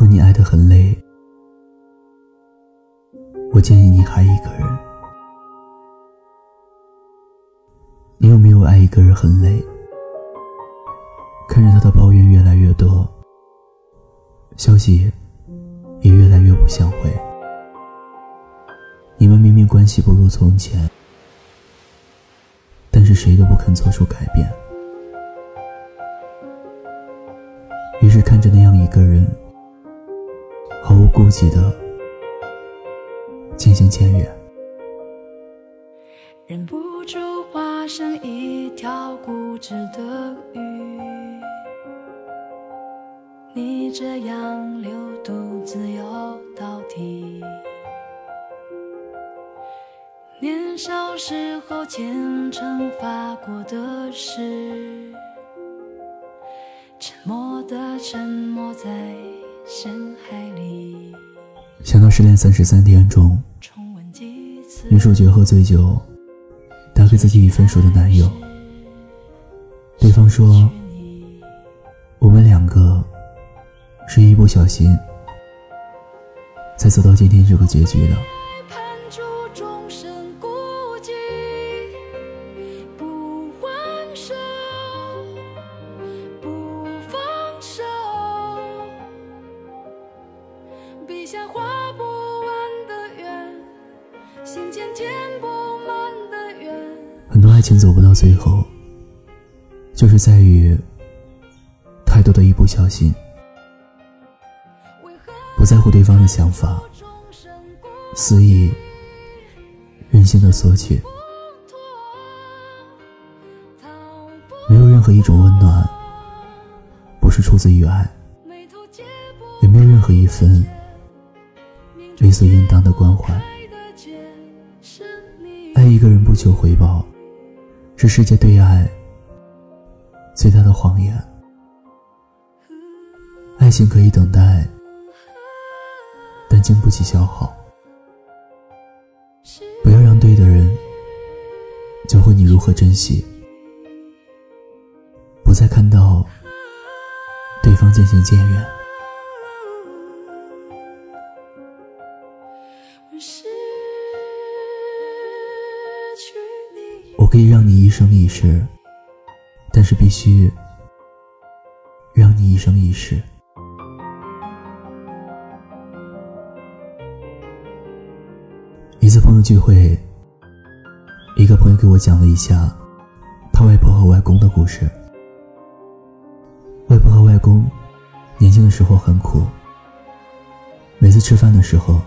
果你爱得很累，我建议你还一个人。你有没有爱一个人很累？看着他的抱怨越来越多，消息也越来越不想回。你们明明关系不如从前，但是谁都不肯做出改变。于是看着那样一个人，毫无顾忌的渐行渐远。忍不住化身一条固执的鱼，你这样流独自游到底。年少时候虔诚发过的誓。沉默的沉默在。想到失恋三十三天中，女主角喝醉酒，打给自己已分手的男友，对方说：“我们两个是一不小心才走到今天这个结局的。”爱情走不到最后，就是在于太多的一不小心，不在乎对方的想法，肆意任性的索取，没有任何一种温暖不是出自于爱，也没有任何一份理所应当的关怀。爱一个人不求回报。是世界对爱最大的谎言。爱情可以等待，但经不起消耗。不要让对的人教会你如何珍惜，不再看到对方渐行渐远。一生一世，但是必须让你一生一世。一次朋友聚会，一个朋友给我讲了一下他外婆和外公的故事。外婆和外公年轻的时候很苦，每次吃饭的时候，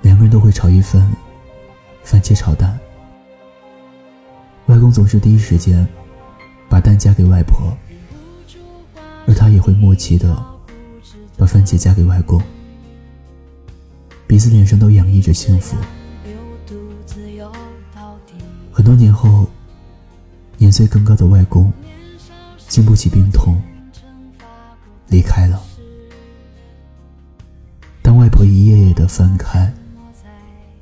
两个人都会炒一份番茄炒蛋。外公总是第一时间把蛋夹给外婆，而他也会默契的把番茄夹给外公，彼此脸上都洋溢着幸福。很多年后，年岁更高的外公经不起病痛离开了。当外婆一页页的翻开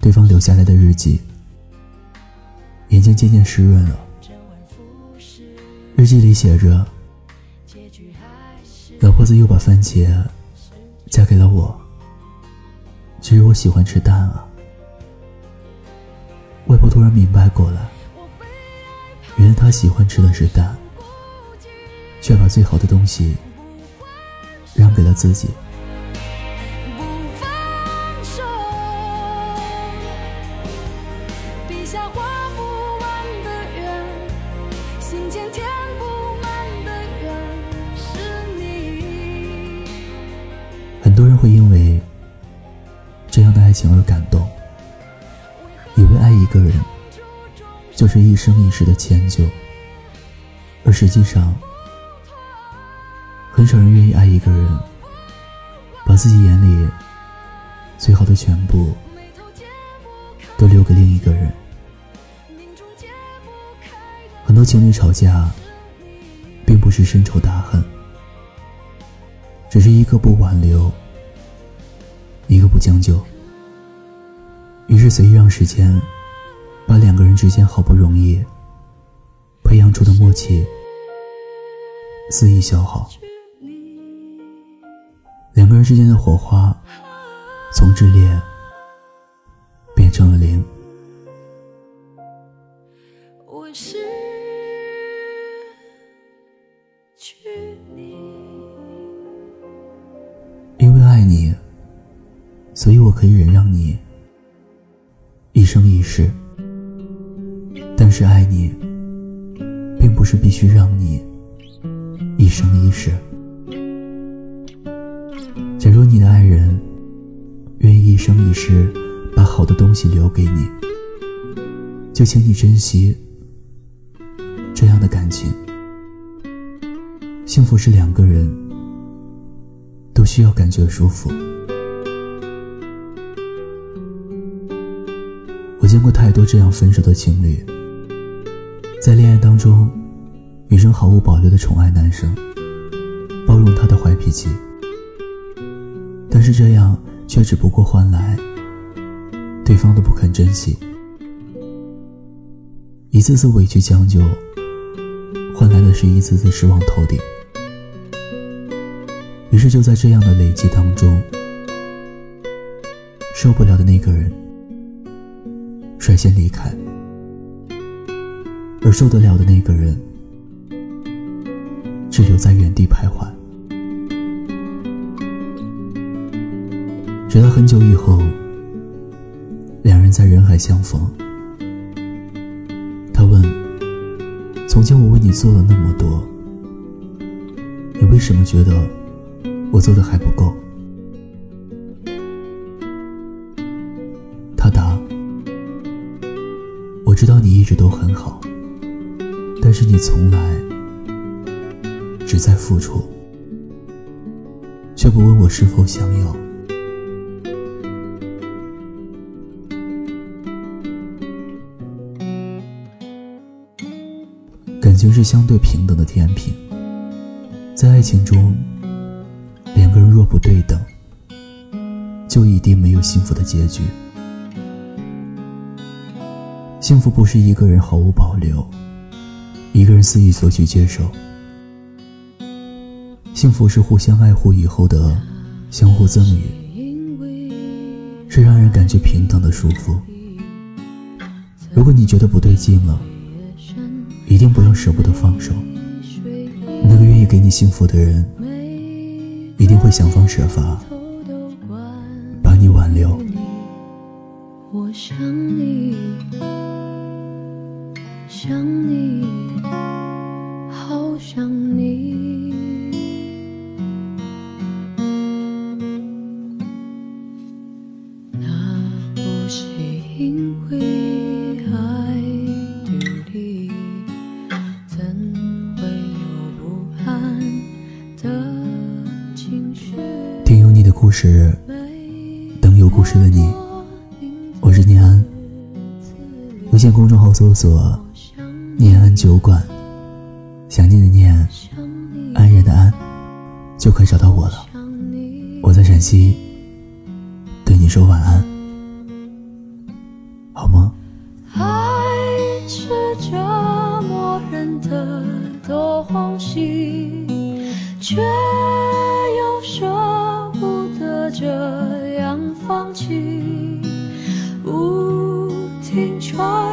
对方留下来的日记。眼睛渐渐湿润了。日记里写着：“老婆子又把番茄嫁给了我。其实我喜欢吃蛋啊。”外婆突然明白过来，原来她喜欢吃的是蛋，却把最好的东西让给了自己。多人会因为这样的爱情而感动，以为爱一个人就是一生一世的迁就，而实际上，很少人愿意爱一个人，把自己眼里最好的全部都留给另一个人。很多情侣吵架，并不是深仇大恨，只是一个不挽留。一个不将就，于是随意让时间把两个人之间好不容易培养出的默契肆意消耗。两个人之间的火花从炽烈一生一世。但是爱你，并不是必须让你一生一世。假如你的爱人愿意一生一世把好的东西留给你，就请你珍惜这样的感情。幸福是两个人都需要感觉舒服。见过太多这样分手的情侣。在恋爱当中，女生毫无保留的宠爱男生，包容他的坏脾气，但是这样却只不过换来对方的不肯珍惜，一次次委屈将就，换来的是一次次失望透顶。于是就在这样的累积当中，受不了的那个人率先离开。而受得了的那个人，只留在原地徘徊。直到很久以后，两人在人海相逢。他问：“从前我为你做了那么多，你为什么觉得我做的还不够？”知道你一直都很好。”但是你从来只在付出，却不问我是否想要。感情是相对平等的天平，在爱情中，两个人若不对等，就一定没有幸福的结局。幸福不是一个人毫无保留。一个人肆意索取接受，幸福是互相爱护以后的相互赠予，是让人感觉平等的束缚。如果你觉得不对劲了，一定不要舍不得放手。那个愿意给你幸福的人，一定会想方设法我想你，想你。好想你，那不是因为爱丢离，怎会有不安的情绪？听有你的故事，等有故事的你。是念安，微信公众号搜索“念安酒馆”。想念的念，安然的安，就可以找到我了。我在陕西，对你说晚安，好吗？爱是这么的东西，却。far